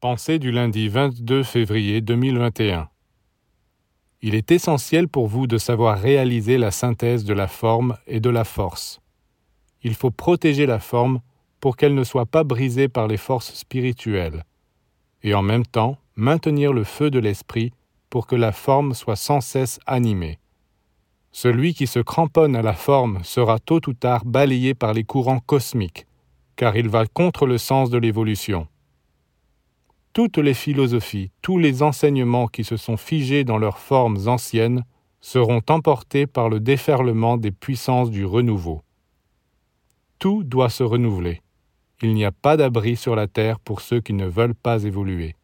Pensée du lundi 22 février 2021. Il est essentiel pour vous de savoir réaliser la synthèse de la forme et de la force. Il faut protéger la forme pour qu'elle ne soit pas brisée par les forces spirituelles, et en même temps maintenir le feu de l'esprit pour que la forme soit sans cesse animée. Celui qui se cramponne à la forme sera tôt ou tard balayé par les courants cosmiques, car il va contre le sens de l'évolution toutes les philosophies, tous les enseignements qui se sont figés dans leurs formes anciennes seront emportés par le déferlement des puissances du renouveau. Tout doit se renouveler. Il n'y a pas d'abri sur la terre pour ceux qui ne veulent pas évoluer.